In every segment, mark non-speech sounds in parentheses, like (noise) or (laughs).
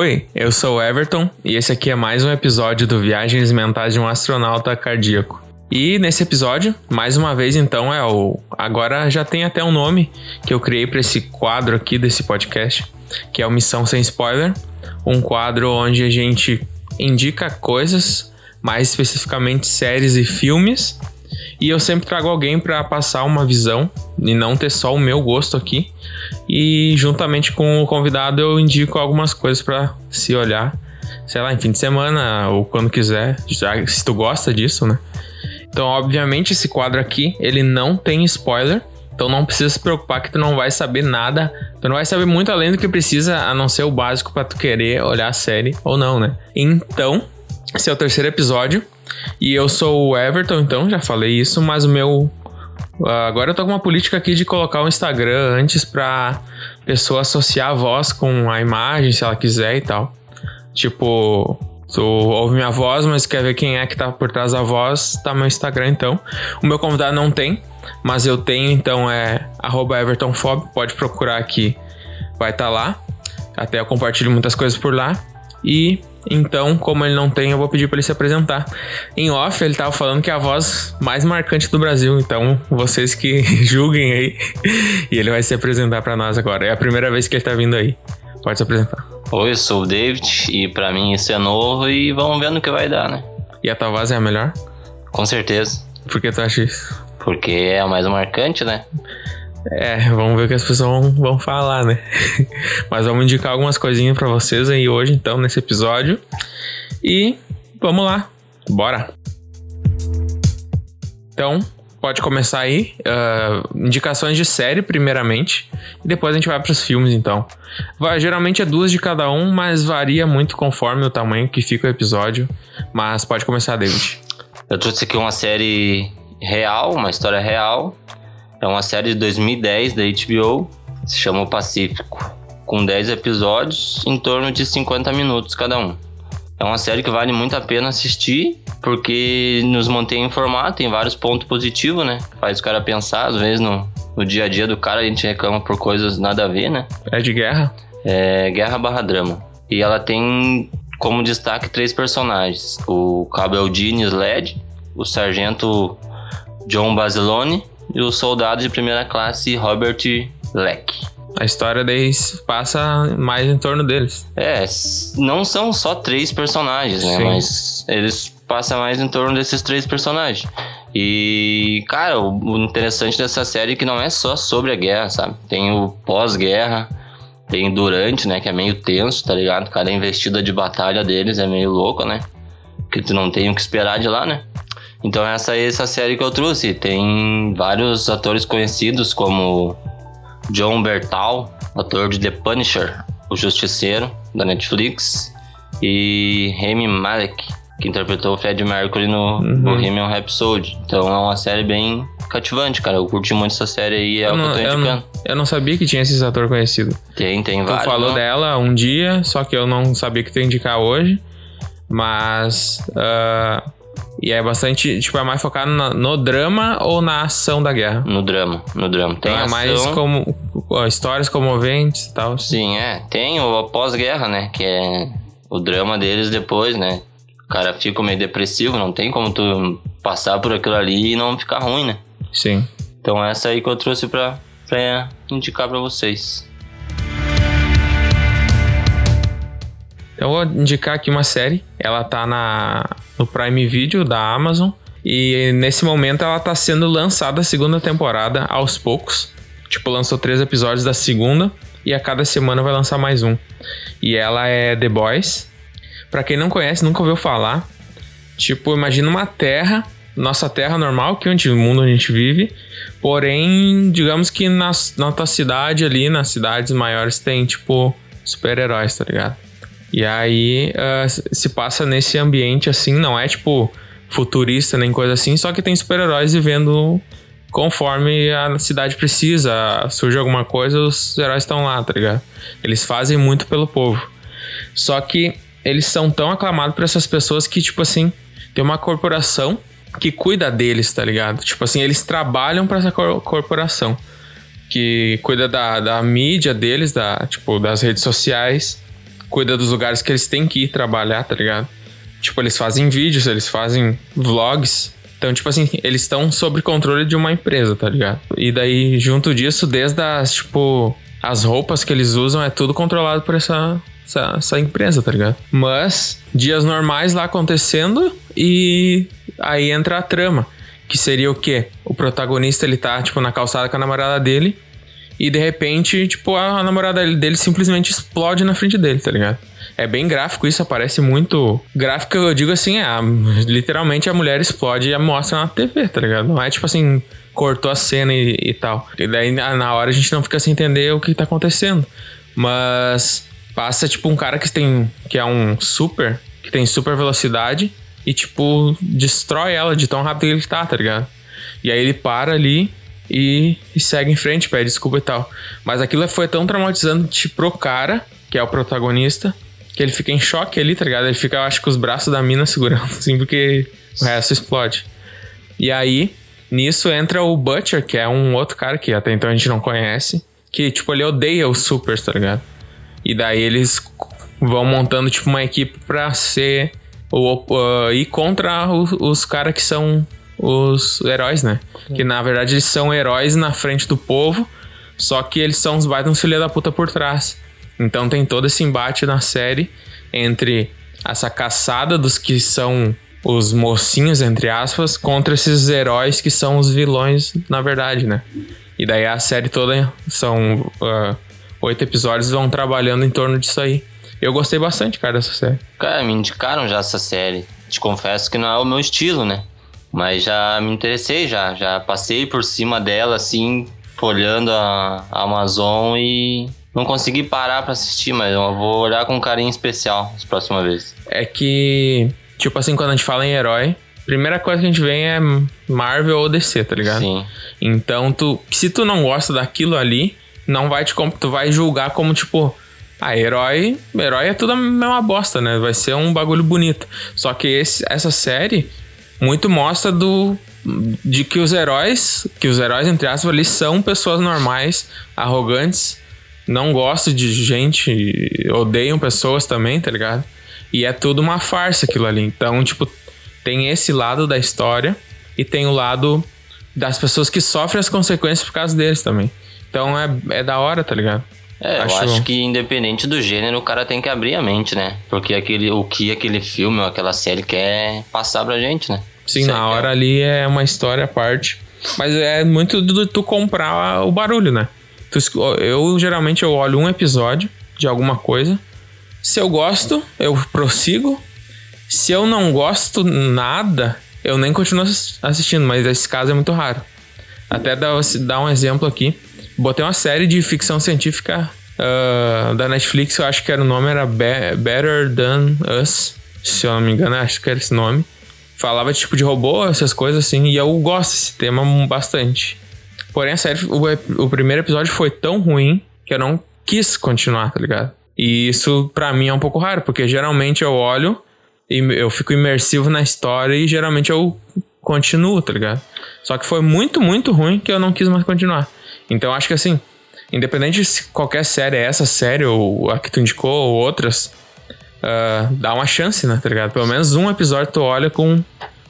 Oi, eu sou o Everton e esse aqui é mais um episódio do Viagens Mentais de um Astronauta Cardíaco. E nesse episódio, mais uma vez então, é o. Agora já tem até um nome que eu criei para esse quadro aqui desse podcast, que é o Missão Sem Spoiler. Um quadro onde a gente indica coisas, mais especificamente séries e filmes. E eu sempre trago alguém para passar uma visão e não ter só o meu gosto aqui. E juntamente com o convidado eu indico algumas coisas para se olhar, sei lá, em fim de semana ou quando quiser, se tu gosta disso, né? Então, obviamente, esse quadro aqui, ele não tem spoiler. Então não precisa se preocupar que tu não vai saber nada. Tu não vai saber muito além do que precisa, a não ser o básico para tu querer olhar a série ou não, né? Então, esse é o terceiro episódio. E eu sou o Everton, então, já falei isso, mas o meu. Agora eu tô com uma política aqui de colocar o Instagram antes pra pessoa associar a voz com a imagem, se ela quiser e tal. Tipo, Tu ouve minha voz, mas quer ver quem é que tá por trás da voz, tá meu Instagram então. O meu convidado não tem, mas eu tenho, então é EvertonFob, pode procurar aqui, vai estar tá lá. Até eu compartilho muitas coisas por lá. E então, como ele não tem, eu vou pedir para ele se apresentar. Em off, ele tava falando que é a voz mais marcante do Brasil, então vocês que (laughs) julguem aí. e ele vai se apresentar para nós agora. É a primeira vez que ele tá vindo aí. Pode se apresentar. Oi, eu sou o David e para mim isso é novo e vamos ver no que vai dar, né? E a tua voz é a melhor? Com certeza. Por que tu acha isso? Porque é a mais marcante, né? É, vamos ver o que as pessoas vão, vão falar, né? (laughs) Mas vamos indicar algumas coisinhas para vocês aí hoje, então, nesse episódio. E vamos lá, bora! Então, pode começar aí. Uh, indicações de série, primeiramente. E depois a gente vai para os filmes, então. Vai, geralmente é duas de cada um, mas varia muito conforme o tamanho que fica o episódio. Mas pode começar, David. Eu trouxe aqui uma série real, uma história real. É uma série de 2010 da HBO. Se chama O Pacífico. Com 10 episódios, em torno de 50 minutos cada um. É uma série que vale muito a pena assistir, porque nos mantém informado, tem vários pontos positivos, né? Faz o cara pensar, às vezes no, no dia a dia do cara a gente reclama por coisas nada a ver, né? É de guerra? É guerra barra drama. E ela tem como destaque três personagens: o Cabo Eldine Sled, o sargento John Basilone e o soldado de primeira classe Robert Leck. A história deles passa mais em torno deles. É, não são só três personagens, né? Sim. Mas eles passam mais em torno desses três personagens. E, cara, o interessante dessa série é que não é só sobre a guerra, sabe? Tem o pós-guerra, tem durante, né? Que é meio tenso, tá ligado? Cada investida de batalha deles é meio louca, né? Que tu não tem o que esperar de lá, né? Então essa é essa série que eu trouxe. Tem vários atores conhecidos como John Bertal, ator de The Punisher, o Justiceiro, da Netflix, e Remy Malek, que interpretou o Fred Mercury no uhum. Bohemian Rhapsody. Então é uma série bem cativante, cara. Eu curti muito essa série aí, é eu o não, que eu tô indicando. Eu não, eu não sabia que tinha esse ator conhecido. Tem, tem vários. Tu falou não? dela um dia, só que eu não sabia que tu ia indicar hoje. Mas... Uh, e é bastante, tipo, é mais focado no, no, drama ou na ação da guerra? No drama, no drama. Tem então é mais como ó, histórias comoventes e tal. Sim, é. Tem o pós-guerra, né? Que é o drama deles depois, né? O cara fica meio depressivo, não tem como tu passar por aquilo ali e não ficar ruim, né? Sim. Então essa aí que eu trouxe pra, pra indicar pra vocês. Eu vou indicar aqui uma série. Ela tá na, no Prime Video da Amazon. E nesse momento ela tá sendo lançada a segunda temporada aos poucos. Tipo, lançou três episódios da segunda. E a cada semana vai lançar mais um. E ela é The Boys. Pra quem não conhece, nunca ouviu falar. Tipo, imagina uma terra, nossa terra normal, que é o mundo onde a gente vive. Porém, digamos que na, na tua cidade ali, nas cidades maiores, tem, tipo, super-heróis, tá ligado? E aí uh, se passa nesse ambiente assim, não é tipo futurista nem coisa assim, só que tem super-heróis vivendo conforme a cidade precisa. Surge alguma coisa, os heróis estão lá, tá ligado? Eles fazem muito pelo povo. Só que eles são tão aclamados por essas pessoas que, tipo assim, tem uma corporação que cuida deles, tá ligado? Tipo assim, eles trabalham para essa cor corporação que cuida da, da mídia deles, da, tipo, das redes sociais cuida dos lugares que eles têm que ir trabalhar, tá ligado? Tipo, eles fazem vídeos, eles fazem vlogs. Então, tipo assim, eles estão sob controle de uma empresa, tá ligado? E daí, junto disso, desde as, tipo, as roupas que eles usam, é tudo controlado por essa, essa, essa empresa, tá ligado? Mas, dias normais lá acontecendo e aí entra a trama. Que seria o quê? O protagonista, ele tá, tipo, na calçada com a namorada dele e de repente, tipo, a namorada dele simplesmente explode na frente dele, tá ligado? É bem gráfico isso, aparece muito. Gráfico, eu digo assim, é, a, literalmente a mulher explode e mostra na TV, tá ligado? Não é tipo assim, cortou a cena e, e tal. E daí na hora a gente não fica sem entender o que tá acontecendo. Mas passa tipo um cara que tem. que é um super, que tem super velocidade e tipo, destrói ela de tão rápido que ele tá, tá ligado? E aí ele para ali e, e, segue em frente, pede desculpa e tal. Mas aquilo foi tão traumatizante pro cara, que é o protagonista, que ele fica em choque ali, tá ligado? Ele fica, acho que, os braços da mina (laughs) segurando, assim, porque o resto explode. E aí, nisso entra o Butcher, que é um outro cara que até então a gente não conhece, que, tipo, ele odeia os supers, tá ligado? E daí eles vão montando, tipo, uma equipe pra ser. O, uh, ir contra os, os caras que são os heróis, né? Que na verdade eles são heróis na frente do povo, só que eles são os baitas filha da puta por trás. Então tem todo esse embate na série entre essa caçada dos que são os mocinhos, entre aspas, contra esses heróis que são os vilões, na verdade, né? E daí a série toda são uh, oito episódios vão trabalhando em torno disso aí. Eu gostei bastante, cara, dessa série. Cara, me indicaram já essa série. Te confesso que não é o meu estilo, né? Mas já me interessei, já. Já passei por cima dela, assim, olhando a, Amazon e não consegui parar para assistir, mas eu vou olhar com um carinho especial as próximas vezes. É que, tipo assim, quando a gente fala em herói, primeira coisa que a gente vê é Marvel ou DC, tá ligado? Sim. Então, tu, se tu não gosta daquilo ali, não vai te tu vai julgar como tipo, ah, herói, herói é tudo a mesma bosta, né? Vai ser um bagulho bonito. Só que esse, essa série muito mostra do de que os heróis, que os heróis entre aspas ali são pessoas normais, arrogantes, não gostam de gente, odeiam pessoas também, tá ligado? E é tudo uma farsa aquilo ali. Então, tipo, tem esse lado da história e tem o lado das pessoas que sofrem as consequências por causa deles também. Então é, é da hora, tá ligado? É, acho... eu acho que independente do gênero, o cara tem que abrir a mente, né? Porque aquele, o que aquele filme ou aquela série quer passar pra gente, né? Sim, na hora ali é uma história à parte. Mas é muito do tu comprar o barulho, né? Eu geralmente eu olho um episódio de alguma coisa. Se eu gosto, eu prossigo. Se eu não gosto nada, eu nem continuo assistindo, mas esse caso é muito raro. Até dar um exemplo aqui. Botei uma série de ficção científica uh, da Netflix, eu acho que era o nome era Be Better Than Us, se eu não me engano, acho que era esse nome. Falava tipo de robô, essas coisas assim, e eu gosto desse tema bastante. Porém, a série, o, o primeiro episódio foi tão ruim que eu não quis continuar, tá ligado? E isso para mim é um pouco raro, porque geralmente eu olho e eu fico imersivo na história e geralmente eu continuo, tá ligado? Só que foi muito, muito ruim que eu não quis mais continuar. Então acho que assim, independente se qualquer série é essa série ou a que tu indicou ou outras, uh, dá uma chance, né, tá ligado? Pelo menos um episódio tu olha com,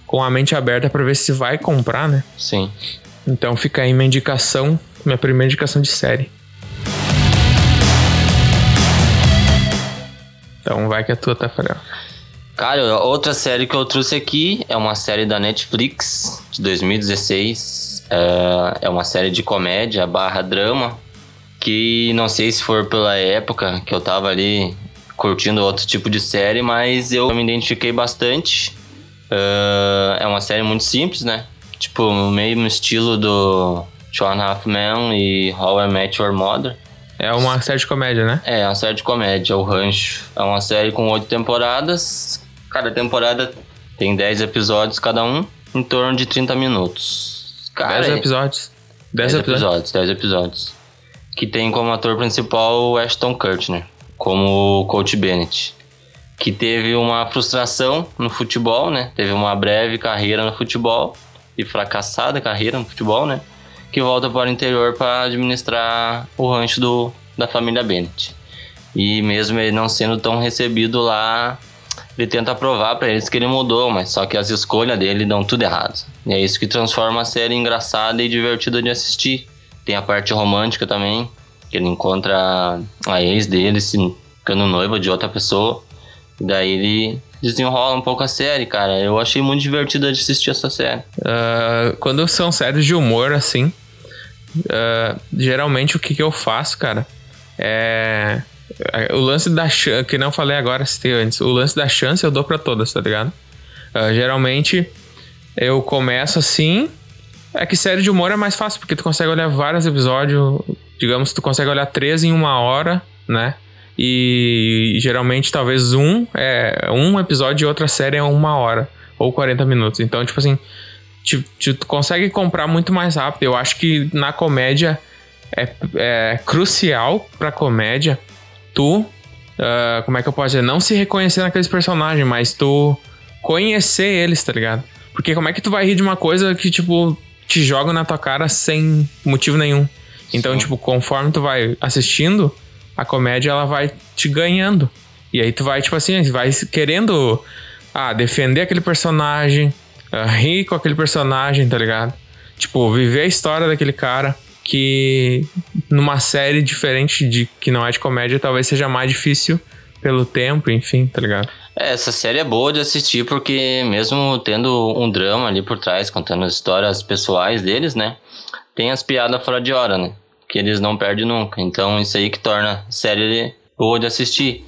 com a mente aberta para ver se vai comprar, né? Sim. Então fica aí minha indicação, minha primeira indicação de série. Então vai que é tua, Tafarel. Cara, outra série que eu trouxe aqui é uma série da Netflix de 2016. É, é uma série de comédia barra drama. Que não sei se for pela época que eu tava ali curtindo outro tipo de série, mas eu me identifiquei bastante. Uh, é uma série muito simples, né? Tipo, o mesmo estilo do Two and a Half Men e How I Met Your Mother. É uma série de comédia, né? É, é uma série de comédia, O Rancho. É uma série com oito temporadas Cada temporada tem 10 episódios cada um, em torno de 30 minutos. 10 episódios. 10 episódios, 10 episódios. Que tem como ator principal o Ashton Kutcher, como o Coach Bennett. Que teve uma frustração no futebol, né? Teve uma breve carreira no futebol e fracassada carreira no futebol, né? Que volta para o interior para administrar o rancho do, da família Bennett. E mesmo ele não sendo tão recebido lá, ele tenta provar para eles que ele mudou, mas só que as escolhas dele dão tudo errado. E é isso que transforma a série engraçada e divertida de assistir. Tem a parte romântica também, que ele encontra a ex dele se ficando noiva de outra pessoa. E daí ele desenrola um pouco a série, cara. Eu achei muito divertido de assistir essa série. Uh, quando são séries de humor, assim, uh, geralmente o que, que eu faço, cara, é. É o lance da chance, que não falei agora, citei antes. O lance da chance eu dou para todas, tá ligado? Uh, geralmente eu começo assim. É que série de humor é mais fácil, porque tu consegue olhar vários episódios. Digamos, tu consegue olhar três em uma hora, né? E geralmente talvez um é um episódio de outra série é uma hora ou 40 minutos. Então, tipo assim, tu, tu consegue comprar muito mais rápido. Eu acho que na comédia é, é crucial pra comédia tu. Uh, como é que eu posso dizer? Não se reconhecer naqueles personagens, mas tu conhecer eles, tá ligado? Porque como é que tu vai rir de uma coisa que, tipo, te joga na tua cara sem motivo nenhum? Então, Sim. tipo, conforme tu vai assistindo, a comédia ela vai te ganhando. E aí tu vai, tipo assim, vai querendo ah, defender aquele personagem, uh, rir com aquele personagem, tá ligado? Tipo, viver a história daquele cara que numa série diferente de que não é de comédia talvez seja mais difícil pelo tempo, enfim, tá ligado? É, essa série é boa de assistir porque mesmo tendo um drama ali por trás, contando as histórias pessoais deles, né? Tem as piadas fora de hora, né? que eles não perdem nunca. Então isso aí que torna a série boa de assistir.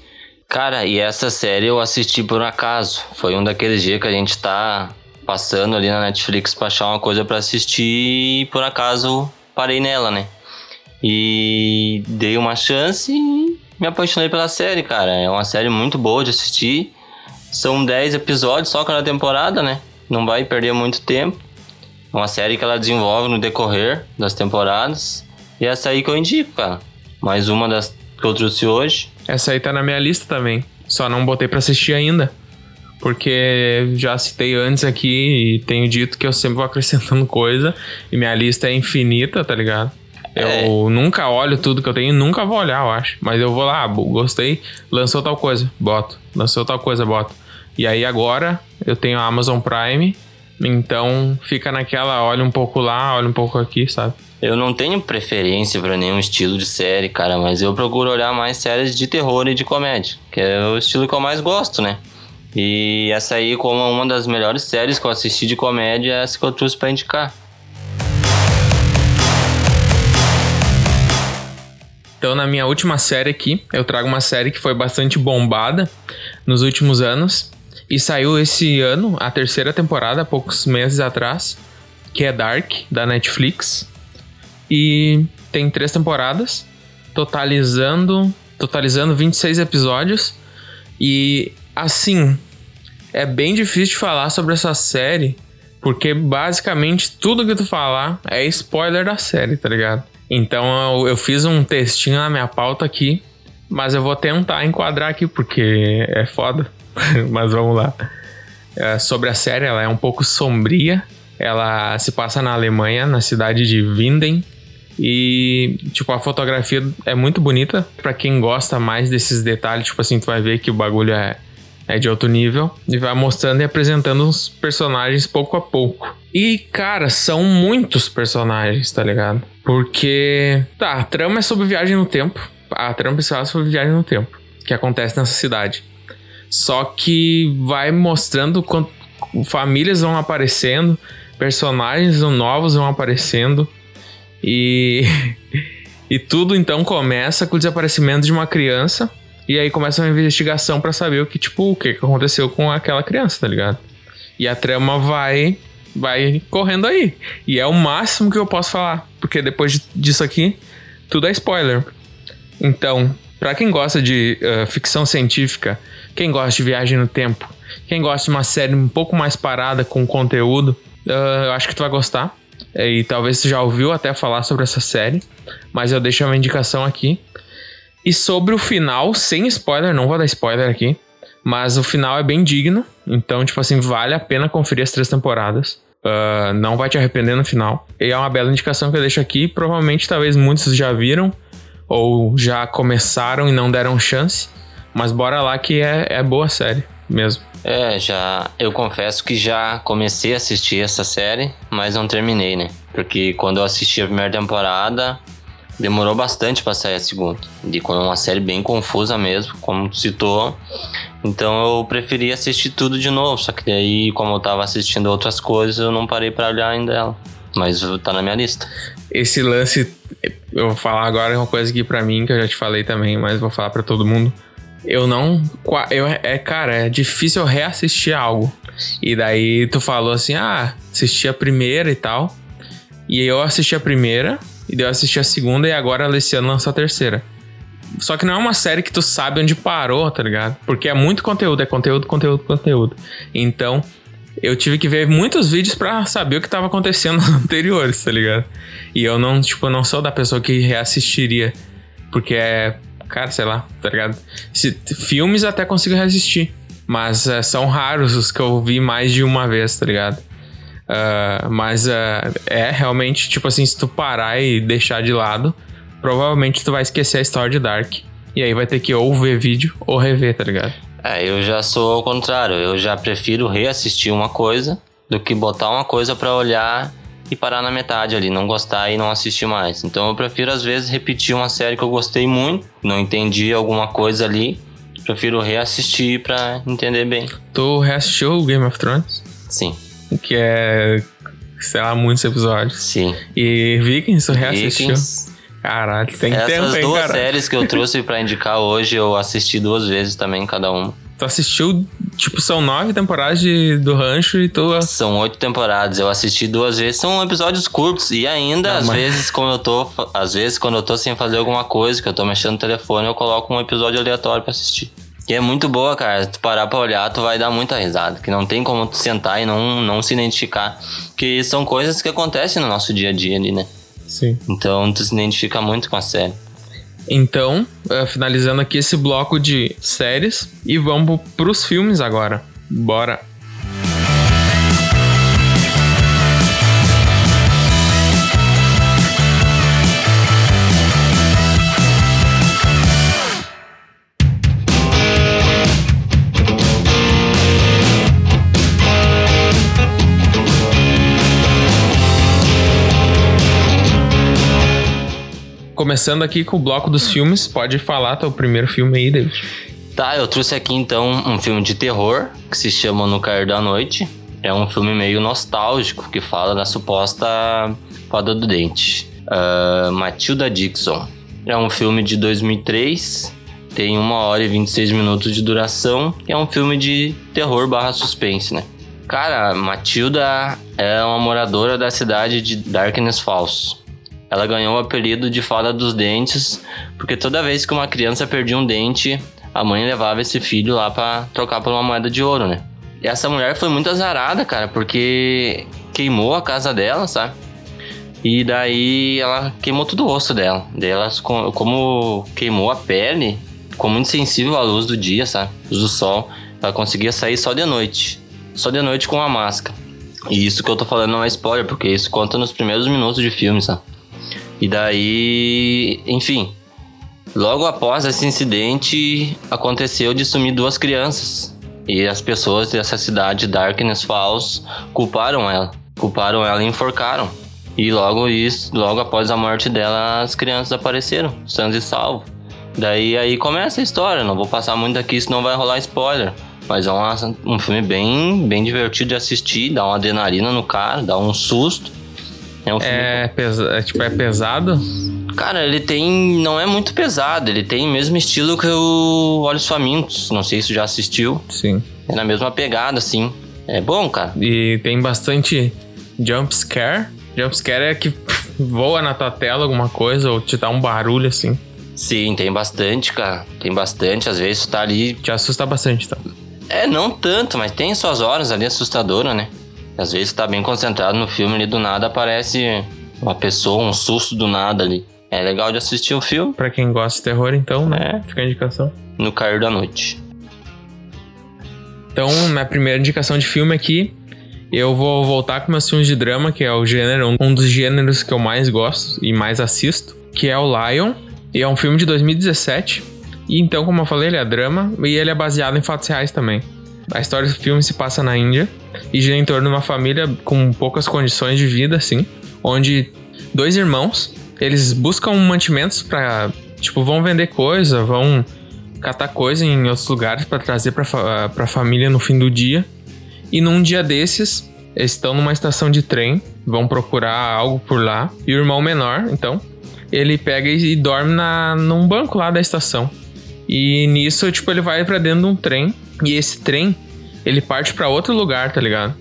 Cara, e essa série eu assisti por um acaso. Foi um daqueles dias que a gente tá passando ali na Netflix pra achar uma coisa para assistir e por acaso parei nela, né? E dei uma chance e me apaixonei pela série, cara. É uma série muito boa de assistir. São 10 episódios só cada temporada, né? Não vai perder muito tempo. É uma série que ela desenvolve no decorrer das temporadas. E essa aí que eu indico, cara. Mais uma das que eu trouxe hoje. Essa aí tá na minha lista também. Só não botei para assistir ainda. Porque já citei antes aqui e tenho dito que eu sempre vou acrescentando coisa. E minha lista é infinita, tá ligado? Eu é. nunca olho tudo que eu tenho, nunca vou olhar, eu acho. Mas eu vou lá, gostei, lançou tal coisa, boto. Lançou tal coisa, boto. E aí agora eu tenho a Amazon Prime, então fica naquela, olha um pouco lá, olha um pouco aqui, sabe? Eu não tenho preferência para nenhum estilo de série, cara, mas eu procuro olhar mais séries de terror e de comédia, que é o estilo que eu mais gosto, né? E essa aí, como uma das melhores séries que eu assisti de comédia, é essa que eu trouxe pra indicar. Então, na minha última série aqui, eu trago uma série que foi bastante bombada nos últimos anos e saiu esse ano, a terceira temporada, poucos meses atrás, que é Dark, da Netflix. E tem três temporadas, totalizando, totalizando 26 episódios. E assim, é bem difícil de falar sobre essa série, porque basicamente tudo que tu falar é spoiler da série, tá ligado? Então eu, eu fiz um textinho na minha pauta aqui, mas eu vou tentar enquadrar aqui porque é foda. (laughs) mas vamos lá. É, sobre a série, ela é um pouco sombria. Ela se passa na Alemanha, na cidade de Winden, e, tipo, a fotografia é muito bonita. para quem gosta mais desses detalhes, tipo assim, tu vai ver que o bagulho é, é de alto nível. E vai mostrando e apresentando os personagens pouco a pouco. E, cara, são muitos personagens, tá ligado? Porque, tá, a trama é sobre viagem no tempo. A trama principal é sobre viagem no tempo. Que acontece nessa cidade. Só que vai mostrando quanto famílias vão aparecendo, personagens novos vão aparecendo e, (laughs) e tudo então começa com o desaparecimento de uma criança. E aí começa uma investigação para saber o que, tipo, o que aconteceu com aquela criança, tá ligado? E a trama vai vai correndo aí. E é o máximo que eu posso falar, porque depois disso aqui, tudo é spoiler. Então, para quem gosta de uh, ficção científica, quem gosta de viagem no tempo, quem gosta de uma série um pouco mais parada com conteúdo, uh, eu acho que tu vai gostar. E talvez você já ouviu até falar sobre essa série, mas eu deixo uma indicação aqui. E sobre o final, sem spoiler, não vou dar spoiler aqui, mas o final é bem digno, então, tipo assim, vale a pena conferir as três temporadas. Uh, não vai te arrepender no final. E é uma bela indicação que eu deixo aqui. Provavelmente, talvez muitos já viram, ou já começaram e não deram chance. Mas bora lá que é, é boa série mesmo. É, já. Eu confesso que já comecei a assistir essa série, mas não terminei, né? Porque quando eu assisti a primeira temporada, demorou bastante para sair a segunda. De uma série bem confusa mesmo, como citou. Então eu preferi assistir tudo de novo. Só que daí, como eu tava assistindo outras coisas, eu não parei para olhar ainda ela. Mas tá na minha lista. Esse lance, eu vou falar agora uma coisa aqui para mim que eu já te falei também, mas vou falar para todo mundo eu não. Eu, é, cara, é difícil eu reassistir algo. E daí tu falou assim: ah, assisti a primeira e tal. E eu assisti a primeira, e daí eu assisti a segunda, e agora a Alessiano lançou a terceira. Só que não é uma série que tu sabe onde parou, tá ligado? Porque é muito conteúdo, é conteúdo, conteúdo, conteúdo. Então, eu tive que ver muitos vídeos para saber o que tava acontecendo (laughs) anteriores, tá ligado? E eu não, tipo, não sou da pessoa que reassistiria. Porque é cara, sei lá, tá ligado? Se, filmes até consigo resistir. Mas uh, são raros os que eu vi mais de uma vez, tá ligado? Uh, mas uh, é realmente, tipo assim, se tu parar e deixar de lado, provavelmente tu vai esquecer a história de Dark. E aí vai ter que ou ver vídeo ou rever, tá ligado? É, eu já sou ao contrário. Eu já prefiro reassistir uma coisa do que botar uma coisa para olhar e parar na metade ali, não gostar e não assistir mais. Então eu prefiro às vezes repetir uma série que eu gostei muito, não entendi alguma coisa ali, prefiro reassistir para entender bem. Tu reassistiu o Game of Thrones? Sim. Que é, sei lá, muitos episódios. Sim. E Vikings, tu reassistiu? Vikings. Caralho, tem Essas tempo, hein, duas cara? séries que eu (laughs) trouxe para indicar hoje, eu assisti duas vezes também, cada uma. Tu assistiu, tipo, são nove temporadas de, do Rancho e tu. São oito temporadas, eu assisti duas vezes, são episódios curtos. E ainda, Não, às mas- vezes, como eu tô. Às vezes, quando eu tô sem fazer alguma coisa, que eu tô mexendo no telefone, eu coloco um episódio aleatório pra assistir. E é muito boa, cara. Se tu parar pra olhar, tu vai dar muita risada. Que não tem como tu sentar e não, não se identificar. Que são coisas que acontecem no nosso dia a dia ali, né? Sim. Então tu se identifica muito com a série. Então, eh, finalizando aqui esse bloco de séries e vamos pros filmes agora. Bora. Começando aqui com o bloco dos filmes, pode falar teu primeiro filme aí, David. Tá, eu trouxe aqui então um filme de terror que se chama No Cair da Noite. É um filme meio nostálgico que fala da suposta fada do dente. Ah, Matilda Dixon. É um filme de 2003, tem 1 hora e 26 minutos de duração é um filme de terror barra suspense, né? Cara, Matilda é uma moradora da cidade de Darkness Falls. Ela ganhou o apelido de Fada dos Dentes porque toda vez que uma criança perdia um dente, a mãe levava esse filho lá pra trocar por uma moeda de ouro, né? E essa mulher foi muito azarada, cara, porque queimou a casa dela, sabe? E daí ela queimou todo o rosto dela. Daí ela, co- como queimou a pele, ficou muito sensível à luz do dia, sabe? Luz do sol. Ela conseguia sair só de noite. Só de noite com a máscara. E isso que eu tô falando não é spoiler, porque isso conta nos primeiros minutos de filme, sabe? E daí, enfim, logo após esse incidente, aconteceu de sumir duas crianças. E as pessoas dessa cidade, Darkness Falls, culparam ela. Culparam ela e enforcaram. E logo isso, logo após a morte dela, as crianças apareceram, sãs e salvos. Daí aí começa a história, não vou passar muito aqui, senão vai rolar spoiler. Mas é uma- um filme bem, bem divertido de assistir, dá uma adrenalina no cara, dá um susto. É um É, pesa é, tipo, é pesado? Cara, ele tem. Não é muito pesado, ele tem o mesmo estilo que o Olhos Famintos. Não sei se tu já assistiu. Sim. É na mesma pegada, assim. É bom, cara. E tem bastante jump scare. Jump scare é que voa na tua tela alguma coisa ou te dá um barulho assim. Sim, tem bastante, cara. Tem bastante. Às vezes tu tá ali. Te assusta bastante, tá? É, não tanto, mas tem suas horas ali assustadoras, né? Às vezes tá bem concentrado no filme ali, do nada aparece uma pessoa, um susto do nada ali. É legal de assistir o filme Pra quem gosta de terror, então, né? É. Fica a indicação. no cair da noite. Então, minha primeira indicação de filme aqui, eu vou voltar com meus filmes de drama, que é o gênero, um dos gêneros que eu mais gosto e mais assisto, que é o Lion. E é um filme de 2017. E então, como eu falei, ele é drama e ele é baseado em fatos reais também. A história do filme se passa na Índia e gira em torno de uma família com poucas condições de vida, assim, onde dois irmãos, eles buscam mantimentos para, tipo, vão vender coisa, vão catar coisa em outros lugares para trazer para a família no fim do dia. E num dia desses, eles estão numa estação de trem, vão procurar algo por lá. E o irmão menor, então, ele pega e, dorme na, num banco lá da estação. E nisso, tipo, ele vai para dentro de um trem. E esse trem, ele parte para outro lugar, tá ligado?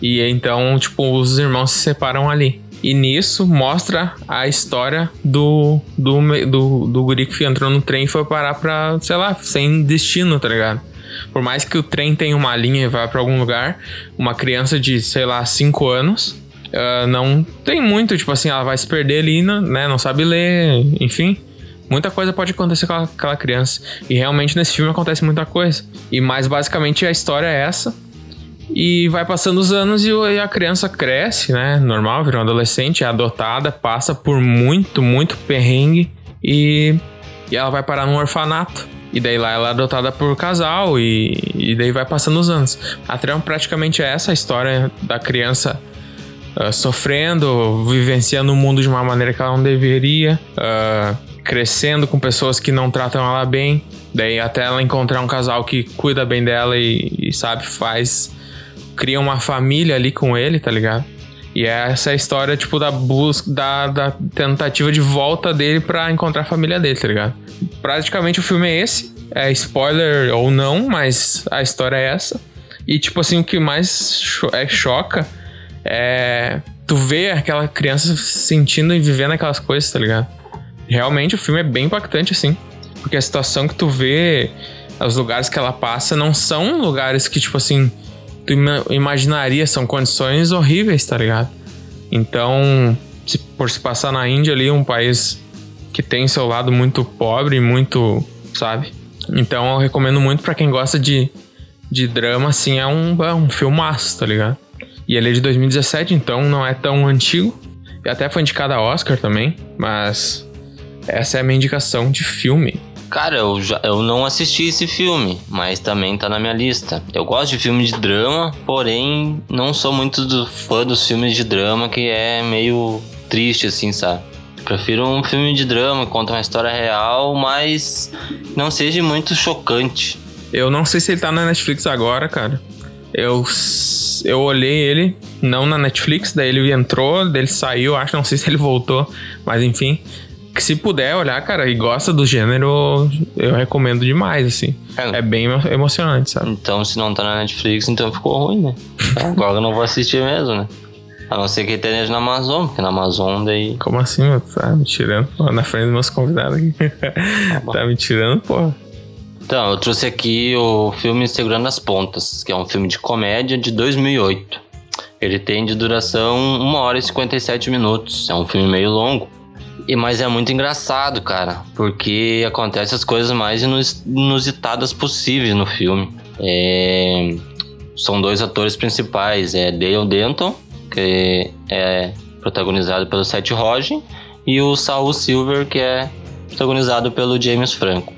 E então, tipo, os irmãos se separam ali. E nisso mostra a história do, do, do, do guri que entrou no trem e foi parar pra, sei lá, sem destino, tá ligado? Por mais que o trem tenha uma linha e vá para algum lugar, uma criança de, sei lá, 5 anos uh, não tem muito, tipo assim, ela vai se perder ali, né? Não sabe ler, enfim. Muita coisa pode acontecer com aquela criança. E realmente nesse filme acontece muita coisa. E mais basicamente a história é essa. E vai passando os anos e a criança cresce, né? Normal, vira um adolescente, é adotada, passa por muito, muito perrengue e, e ela vai parar num orfanato. E daí lá ela é adotada por casal e, e daí vai passando os anos. A trama praticamente é essa a história da criança uh, sofrendo, vivenciando o mundo de uma maneira que ela não deveria, uh, crescendo com pessoas que não tratam ela bem. Daí até ela encontrar um casal que cuida bem dela e, e sabe, faz cria uma família ali com ele, tá ligado? E é essa história, tipo, da busca, da, da tentativa de volta dele para encontrar a família dele, tá ligado? Praticamente o filme é esse. É spoiler ou não, mas a história é essa. E, tipo assim, o que mais cho é, choca é tu ver aquela criança sentindo e vivendo aquelas coisas, tá ligado? Realmente o filme é bem impactante, assim. Porque a situação que tu vê, os lugares que ela passa, não são lugares que, tipo assim, tu imaginaria, são condições horríveis, tá ligado? Então, se, por se passar na Índia ali, um país que tem seu lado muito pobre, muito, sabe? Então eu recomendo muito para quem gosta de, de drama, assim, é um, é um filmaço, tá ligado? E ele é de 2017, então não é tão antigo. E até foi indicado a Oscar também, mas essa é a minha indicação de filme. Cara, eu, já, eu não assisti esse filme, mas também tá na minha lista. Eu gosto de filme de drama, porém não sou muito do, fã dos filmes de drama que é meio triste, assim, sabe? Prefiro um filme de drama que conta uma história real, mas não seja muito chocante. Eu não sei se ele tá na Netflix agora, cara. Eu, eu olhei ele, não na Netflix, daí ele entrou, daí ele saiu, acho, não sei se ele voltou, mas enfim que se puder olhar, cara, e gosta do gênero, eu recomendo demais, assim. É, é bem emocionante, sabe? Então, se não tá na Netflix, então ficou ruim, né? Agora eu não vou assistir mesmo, né? A não ser que esteja na Amazon, porque na Amazon daí. Como assim, meu? Tá me tirando, pô, na frente dos meus convidados aqui. (laughs) Tá, tá me tirando, pô. Então, eu trouxe aqui o filme Segurando as Pontas, que é um filme de comédia de 2008. Ele tem de duração 1 hora e 57 minutos. É um filme meio longo. E, mas é muito engraçado, cara, porque acontece as coisas mais inusitadas possíveis no filme. É, são dois atores principais, é Dale Denton, que é protagonizado pelo Seth Rogen, e o Saul Silver, que é protagonizado pelo James Franco.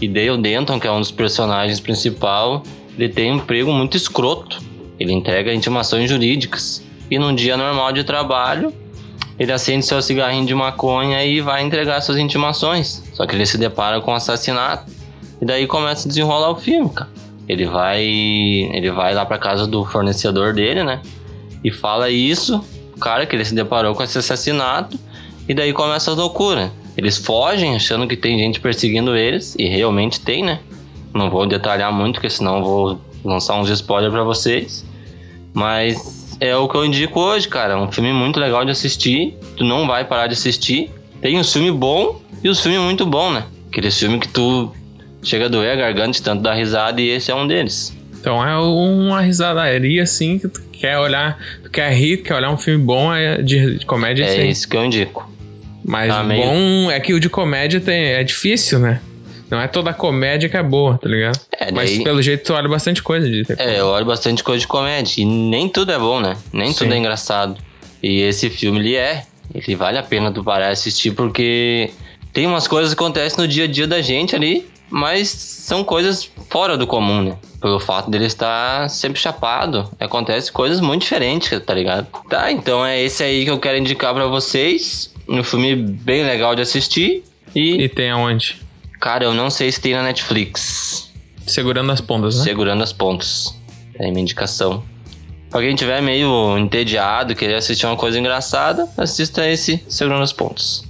E Dale Denton, que é um dos personagens principais, ele tem um emprego muito escroto. Ele entrega intimações jurídicas. E num dia normal de trabalho, ele acende seu cigarrinho de maconha e vai entregar suas intimações. Só que ele se depara com um assassinato. E daí começa a desenrolar o filme, cara. Ele vai, ele vai lá para casa do fornecedor dele, né? E fala isso, cara, que ele se deparou com esse assassinato. E daí começa as loucuras. Eles fogem achando que tem gente perseguindo eles, e realmente tem, né? Não vou detalhar muito, porque senão vou lançar uns spoilers para vocês. Mas é o que eu indico hoje, cara. É um filme muito legal de assistir. Tu não vai parar de assistir. Tem um filme bom e os filmes muito bom, né? Aquele filme que tu chega a doer a garganta de tanto dar risada e esse é um deles. Então é uma risadaria assim que tu quer olhar, tu quer rir, quer olhar um filme bom é de, de comédia. É isso que eu indico. Mas tá meio... bom é que o de comédia tem, é difícil, né? Não é toda comédia que é boa, tá ligado? É, Mas pelo jeito tu olha bastante coisa de É, eu olho bastante coisa de comédia. E nem tudo é bom, né? Nem Sim. tudo é engraçado. E esse filme, ele é. Ele vale a pena tu parar e assistir porque tem umas coisas que acontecem no dia a dia da gente ali, mas são coisas fora do comum, né? Pelo fato dele estar sempre chapado, acontece coisas muito diferentes, tá ligado? Tá, então é esse aí que eu quero indicar para vocês. Um filme bem legal de assistir. E, e tem aonde? Cara, eu não sei se tem na Netflix. Segurando as pontas, né? Segurando as pontas. É minha indicação. Pra quem tiver meio entediado, querer assistir uma coisa engraçada, assista esse Segurando as Pontas.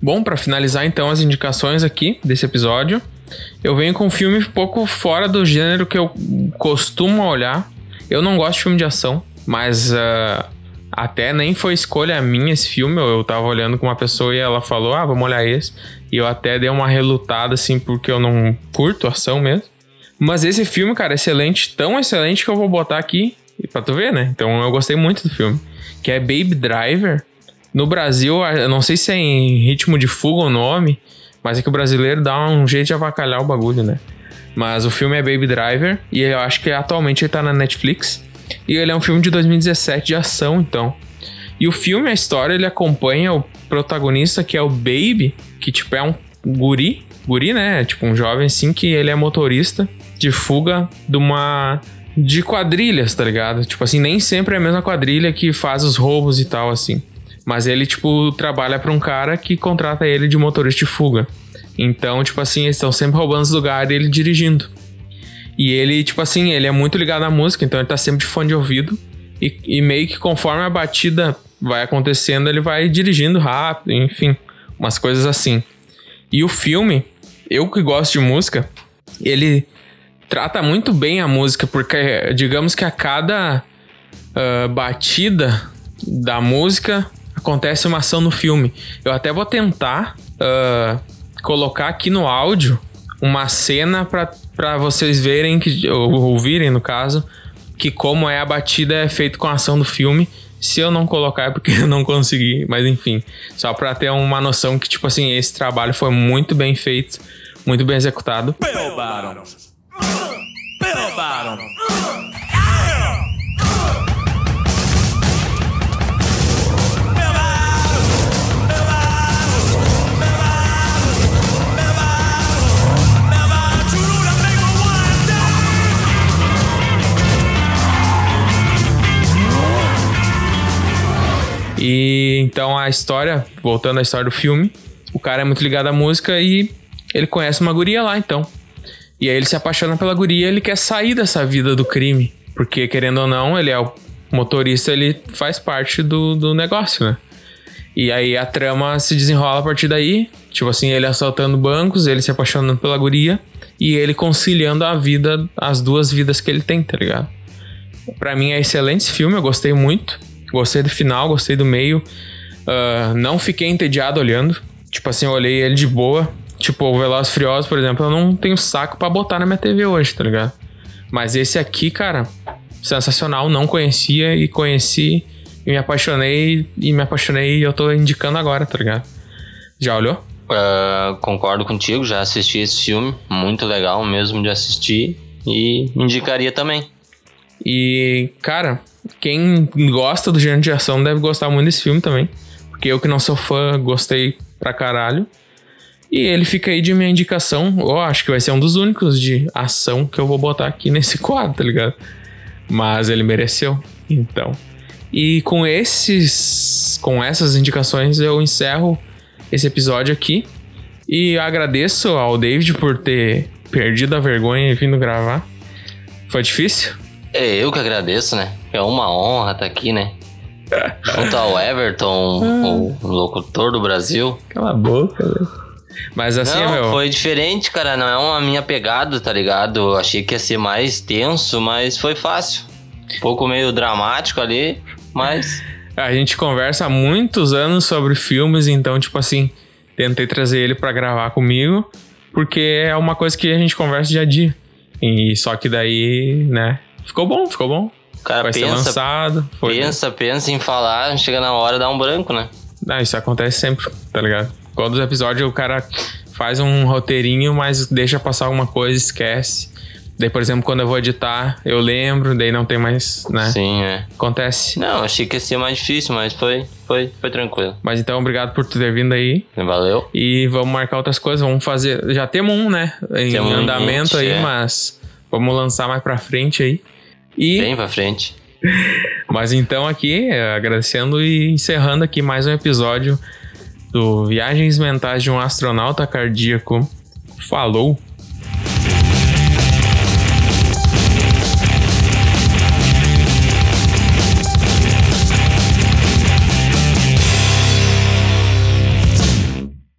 Bom, para finalizar então as indicações aqui desse episódio, eu venho com um filme um pouco fora do gênero que eu costumo olhar. Eu não gosto de filme de ação, mas uh, até nem foi escolha minha esse filme. Eu, tava olhando com uma pessoa e ela falou: Ah, vamos olhar esse. E eu até dei uma relutada assim, porque eu não curto ação mesmo. Mas esse filme, cara, é excelente, tão excelente que eu vou botar aqui pra tu ver, né? Então eu gostei muito do filme. Que é Baby Driver. No Brasil, eu não sei se é em ritmo de fuga o nome, mas é que o brasileiro dá um jeito de avacalhar o bagulho, né? Mas o filme é Baby Driver e eu acho que atualmente ele tá na Netflix. E ele é um filme de 2017 de ação, então. E o filme, a história, ele acompanha o protagonista que é o Baby, que tipo é um guri, guri, né? Tipo um jovem assim que ele é motorista de fuga de uma de quadrilhas, tá ligado? Tipo assim, nem sempre é a mesma quadrilha que faz os roubos e tal, assim. Mas ele, tipo, trabalha pra um cara que contrata ele de motorista de fuga. Então, tipo assim, eles estão sempre roubando os lugares e ele dirigindo. E ele, tipo assim, ele é muito ligado à música, então ele tá sempre de fone de ouvido. E, e meio que conforme a batida vai acontecendo, ele vai dirigindo rápido, enfim, umas coisas assim. E o filme, eu que gosto de música, ele trata muito bem a música, porque digamos que a cada uh, batida da música acontece uma ação no filme. Eu até vou tentar uh, colocar aqui no áudio uma cena para vocês verem, que, ou ouvirem no caso, que como é a batida é feito com a ação do filme. Se eu não colocar é porque (laughs) eu não consegui, mas enfim, só para ter uma noção que tipo assim, esse trabalho foi muito bem feito, muito bem executado. Bill Bill Bottom. E então a história, voltando à história do filme, o cara é muito ligado à música e ele conhece uma guria lá, então. E aí ele se apaixona pela guria, ele quer sair dessa vida do crime, porque querendo ou não, ele é o motorista, ele faz parte do, do negócio, né? E aí a trama se desenrola a partir daí, tipo assim, ele assaltando bancos, ele se apaixonando pela guria e ele conciliando a vida, as duas vidas que ele tem, tá ligado? Pra mim é excelente esse filme, eu gostei muito. Gostei do final, gostei do meio. Uh, não fiquei entediado olhando. Tipo assim, eu olhei ele de boa. Tipo, o Velozes Furiosos, por exemplo, eu não tenho saco para botar na minha TV hoje, tá ligado? Mas esse aqui, cara, sensacional. Não conhecia e conheci e me apaixonei e me apaixonei e eu tô indicando agora, tá ligado? Já olhou? Uh, concordo contigo, já assisti esse filme, muito legal mesmo de assistir e indicaria também. E, cara, quem gosta do gênero de ação deve gostar muito desse filme também. Porque eu que não sou fã, gostei pra caralho. E ele fica aí de minha indicação. Eu acho que vai ser um dos únicos de ação que eu vou botar aqui nesse (laughs) quadro, tá ligado? Mas ele mereceu. Então. E com esses. Com essas indicações eu encerro esse episódio aqui. E agradeço ao David por ter perdido a vergonha e vindo gravar. Foi difícil? É eu que agradeço, né? É uma honra estar aqui, né? (laughs) Junto ao Everton, o locutor do Brasil. Cala a boca, velho. Mas assim, não, meu. Foi diferente, cara. Não é uma minha pegada, tá ligado? Eu achei que ia ser mais tenso, mas foi fácil. Um pouco meio dramático ali, mas. (laughs) A gente conversa há muitos anos sobre filmes, então, tipo assim, tentei trazer ele para gravar comigo, porque é uma coisa que a gente conversa dia a dia. E só que daí, né, Ficou bom, ficou bom. O cara Vai pensa, ser lançado. Foi pensa, pensa em falar, chega na hora dá um branco, né? Ah, isso acontece sempre, tá ligado? Quando os episódios o cara faz um roteirinho, mas deixa passar alguma coisa, esquece. Daí, por exemplo, quando eu vou editar, eu lembro, daí não tem mais, né? Sim, é. Acontece. Não, achei que ia ser mais difícil, mas foi, foi, foi tranquilo. Mas então, obrigado por ter vindo aí. Valeu. E vamos marcar outras coisas. Vamos fazer. Já temos um, né? Em Temos andamento aí, é. mas vamos lançar mais pra frente aí. E, Bem pra frente. mas então aqui, é, agradecendo e encerrando aqui mais um episódio do Viagens Mentais de um Astronauta Cardíaco. Falou!